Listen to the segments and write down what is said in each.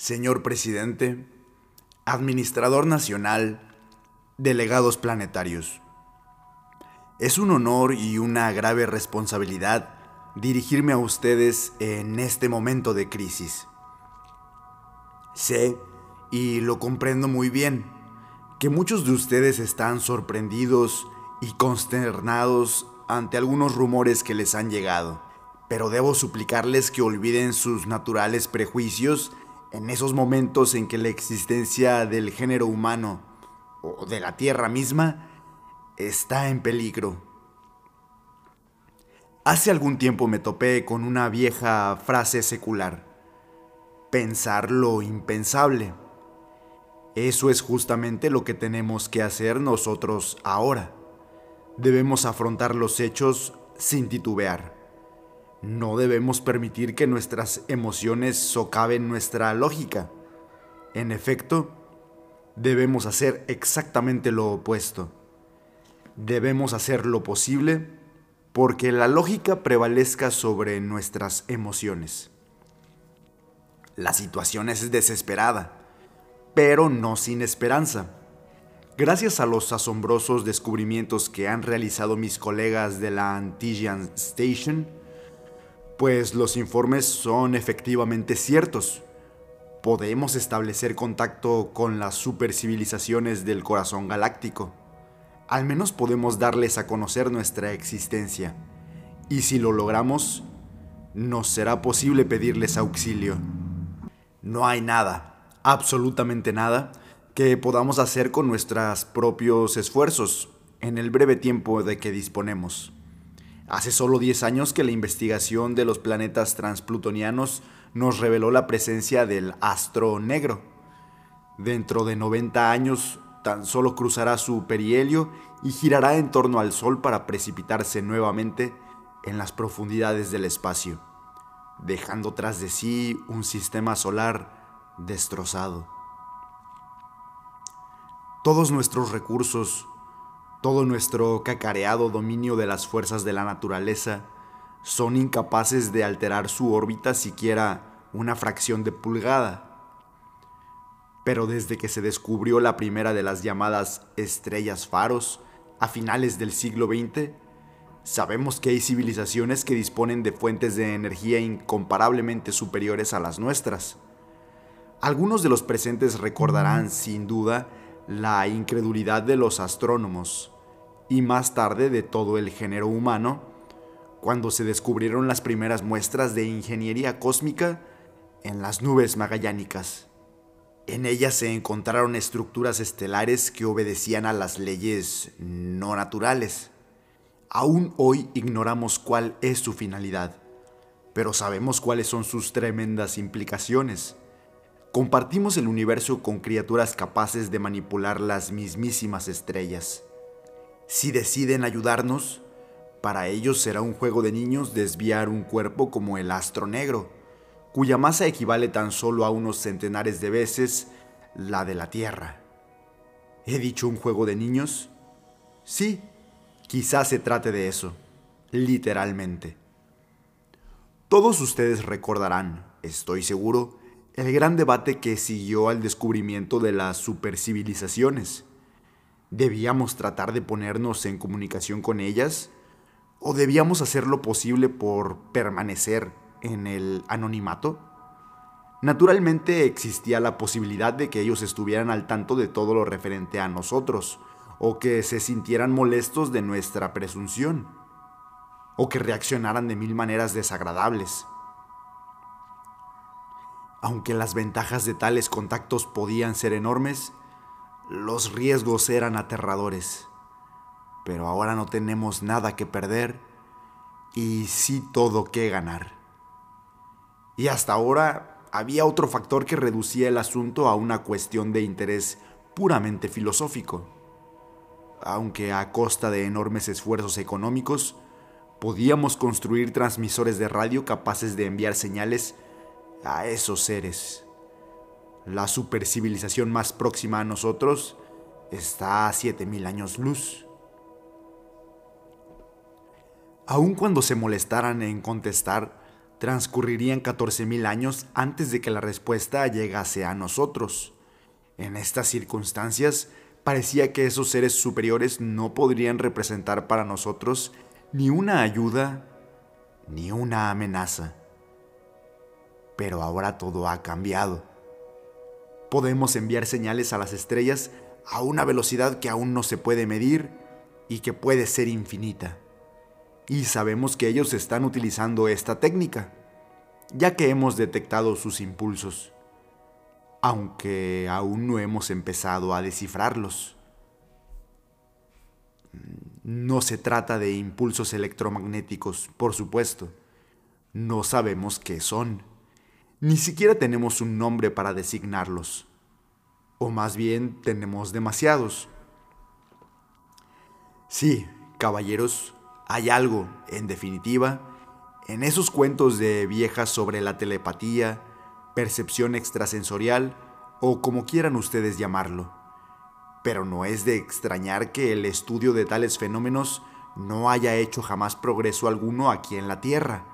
Señor Presidente, Administrador Nacional, Delegados Planetarios. Es un honor y una grave responsabilidad dirigirme a ustedes en este momento de crisis. Sé, y lo comprendo muy bien, que muchos de ustedes están sorprendidos y consternados ante algunos rumores que les han llegado, pero debo suplicarles que olviden sus naturales prejuicios en esos momentos en que la existencia del género humano o de la Tierra misma está en peligro. Hace algún tiempo me topé con una vieja frase secular. Pensar lo impensable. Eso es justamente lo que tenemos que hacer nosotros ahora. Debemos afrontar los hechos sin titubear. No debemos permitir que nuestras emociones socaven nuestra lógica. En efecto, debemos hacer exactamente lo opuesto. Debemos hacer lo posible porque la lógica prevalezca sobre nuestras emociones. La situación es desesperada, pero no sin esperanza. Gracias a los asombrosos descubrimientos que han realizado mis colegas de la Antigian Station, pues los informes son efectivamente ciertos. Podemos establecer contacto con las supercivilizaciones del corazón galáctico. Al menos podemos darles a conocer nuestra existencia. Y si lo logramos, nos será posible pedirles auxilio. No hay nada, absolutamente nada, que podamos hacer con nuestros propios esfuerzos en el breve tiempo de que disponemos. Hace solo 10 años que la investigación de los planetas transplutonianos nos reveló la presencia del astro negro. Dentro de 90 años tan solo cruzará su perihelio y girará en torno al Sol para precipitarse nuevamente en las profundidades del espacio, dejando tras de sí un sistema solar destrozado. Todos nuestros recursos, todo nuestro cacareado dominio de las fuerzas de la naturaleza son incapaces de alterar su órbita siquiera una fracción de pulgada. Pero desde que se descubrió la primera de las llamadas estrellas faros a finales del siglo XX, sabemos que hay civilizaciones que disponen de fuentes de energía incomparablemente superiores a las nuestras. Algunos de los presentes recordarán, sin duda, la incredulidad de los astrónomos y más tarde de todo el género humano, cuando se descubrieron las primeras muestras de ingeniería cósmica en las nubes magallánicas. En ellas se encontraron estructuras estelares que obedecían a las leyes no naturales. Aún hoy ignoramos cuál es su finalidad, pero sabemos cuáles son sus tremendas implicaciones Compartimos el universo con criaturas capaces de manipular las mismísimas estrellas. Si deciden ayudarnos, para ellos será un juego de niños desviar un cuerpo como el astro negro, cuya masa equivale tan solo a unos centenares de veces la de la Tierra. ¿He dicho un juego de niños? Sí, quizás se trate de eso, literalmente. Todos ustedes recordarán, estoy seguro, el gran debate que siguió al descubrimiento de las supercivilizaciones. ¿Debíamos tratar de ponernos en comunicación con ellas? ¿O debíamos hacer lo posible por permanecer en el anonimato? Naturalmente existía la posibilidad de que ellos estuvieran al tanto de todo lo referente a nosotros, o que se sintieran molestos de nuestra presunción, o que reaccionaran de mil maneras desagradables. Aunque las ventajas de tales contactos podían ser enormes, los riesgos eran aterradores. Pero ahora no tenemos nada que perder y sí todo que ganar. Y hasta ahora había otro factor que reducía el asunto a una cuestión de interés puramente filosófico. Aunque a costa de enormes esfuerzos económicos, podíamos construir transmisores de radio capaces de enviar señales a esos seres. La supercivilización más próxima a nosotros está a 7000 años luz. Aun cuando se molestaran en contestar, transcurrirían 14.000 años antes de que la respuesta llegase a nosotros. En estas circunstancias, parecía que esos seres superiores no podrían representar para nosotros ni una ayuda ni una amenaza. Pero ahora todo ha cambiado. Podemos enviar señales a las estrellas a una velocidad que aún no se puede medir y que puede ser infinita. Y sabemos que ellos están utilizando esta técnica, ya que hemos detectado sus impulsos, aunque aún no hemos empezado a descifrarlos. No se trata de impulsos electromagnéticos, por supuesto. No sabemos qué son. Ni siquiera tenemos un nombre para designarlos. O más bien tenemos demasiados. Sí, caballeros, hay algo, en definitiva, en esos cuentos de viejas sobre la telepatía, percepción extrasensorial o como quieran ustedes llamarlo pero no es de extrañar que el estudio de tales fenómenos no haya hecho jamás progreso alguno aquí en la Tierra,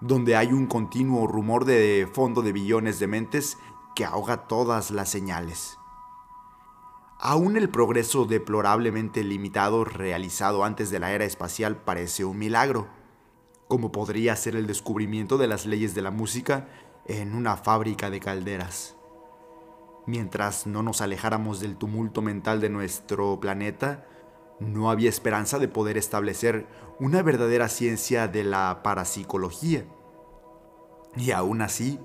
donde hay un continuo rumor de fondo de billones de mentes que ahoga todas las señales. Aún el progreso deplorablemente limitado realizado antes de la era espacial parece un milagro, como podría ser el descubrimiento de las leyes de la música en una fábrica de calderas. Mientras no nos alejáramos del tumulto mental de nuestro planeta, no había esperanza de poder establecer una verdadera ciencia de la parapsicología. Y aún así,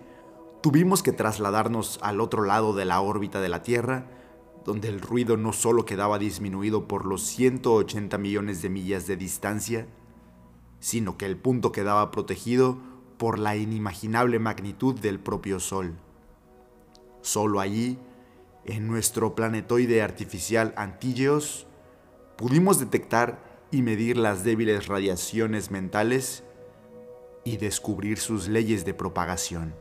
tuvimos que trasladarnos al otro lado de la órbita de la Tierra, donde el ruido no solo quedaba disminuido por los 180 millones de millas de distancia, sino que el punto quedaba protegido por la inimaginable magnitud del propio Sol. Solo allí, en nuestro planetoide artificial Antillos, pudimos detectar y medir las débiles radiaciones mentales y descubrir sus leyes de propagación.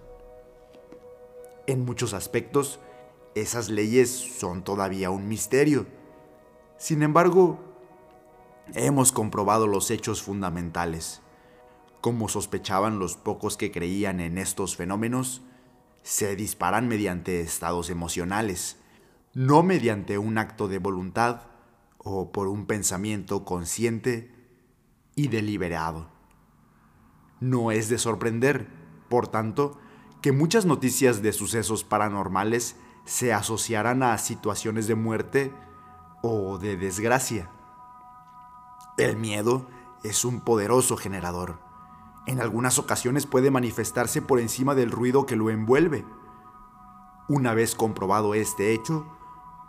En muchos aspectos, esas leyes son todavía un misterio. Sin embargo, hemos comprobado los hechos fundamentales. Como sospechaban los pocos que creían en estos fenómenos, se disparan mediante estados emocionales, no mediante un acto de voluntad o por un pensamiento consciente y deliberado. No es de sorprender, por tanto, que muchas noticias de sucesos paranormales se asociaran a situaciones de muerte o de desgracia. El miedo es un poderoso generador en algunas ocasiones puede manifestarse por encima del ruido que lo envuelve. Una vez comprobado este hecho,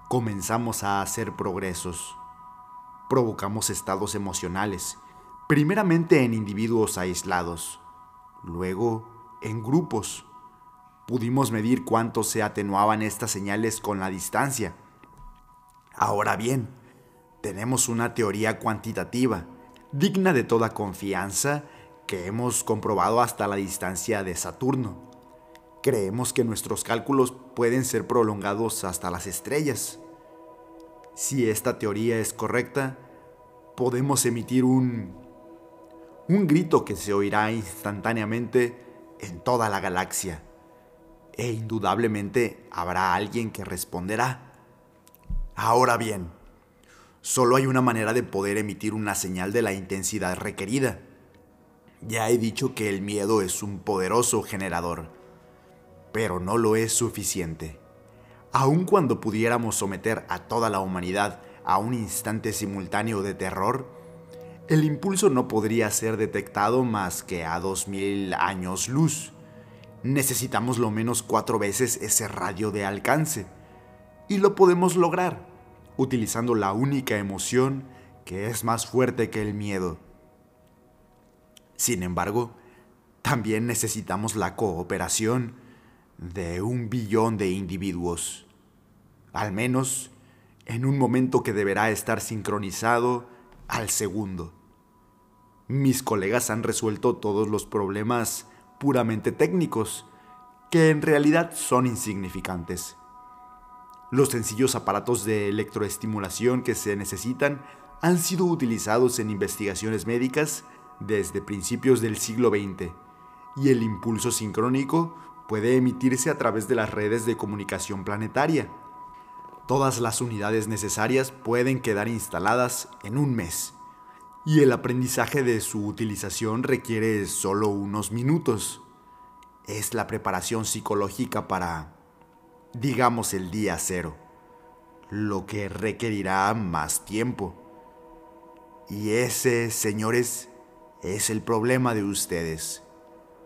comenzamos a hacer progresos. Provocamos estados emocionales, primeramente en individuos aislados, luego en grupos. Pudimos medir cuánto se atenuaban estas señales con la distancia. Ahora bien, tenemos una teoría cuantitativa, digna de toda confianza que hemos comprobado hasta la distancia de Saturno. Creemos que nuestros cálculos pueden ser prolongados hasta las estrellas. Si esta teoría es correcta, podemos emitir un un grito que se oirá instantáneamente en toda la galaxia. E indudablemente habrá alguien que responderá. Ahora bien, solo hay una manera de poder emitir una señal de la intensidad requerida ya he dicho que el miedo es un poderoso generador, pero no lo es suficiente. Aun cuando pudiéramos someter a toda la humanidad a un instante simultáneo de terror, el impulso no podría ser detectado más que a 2000 años luz. Necesitamos lo menos cuatro veces ese radio de alcance. Y lo podemos lograr, utilizando la única emoción que es más fuerte que el miedo sin embargo, también necesitamos la cooperación de un billón de individuos, al menos en un momento que deberá estar sincronizado al segundo. Mis colegas han resuelto todos los problemas puramente técnicos, que en realidad son insignificantes. Los sencillos aparatos de electroestimulación que se necesitan han sido utilizados en investigaciones médicas desde principios del siglo XX y el impulso sincrónico puede emitirse a través de las redes de comunicación planetaria. Todas las unidades necesarias pueden quedar instaladas en un mes y el aprendizaje de su utilización requiere solo unos minutos. Es la preparación psicológica para, digamos, el día cero, lo que requerirá más tiempo. Y ese, señores, es el problema de ustedes.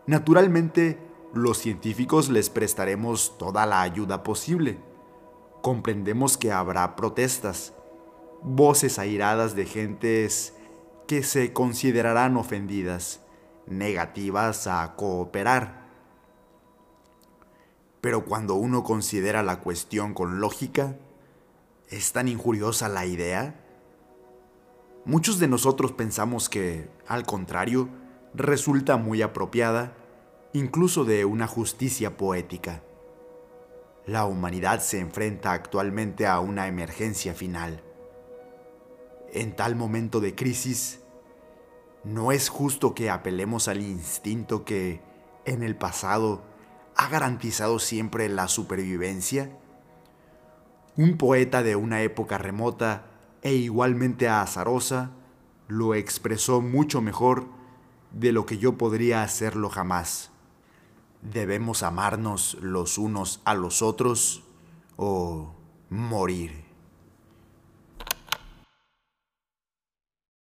Naturalmente, los científicos les prestaremos toda la ayuda posible. Comprendemos que habrá protestas, voces airadas de gentes que se considerarán ofendidas, negativas a cooperar. Pero cuando uno considera la cuestión con lógica, ¿es tan injuriosa la idea? Muchos de nosotros pensamos que, al contrario, resulta muy apropiada, incluso de una justicia poética. La humanidad se enfrenta actualmente a una emergencia final. En tal momento de crisis, ¿no es justo que apelemos al instinto que, en el pasado, ha garantizado siempre la supervivencia? Un poeta de una época remota e igualmente azarosa, lo expresó mucho mejor de lo que yo podría hacerlo jamás. Debemos amarnos los unos a los otros o morir.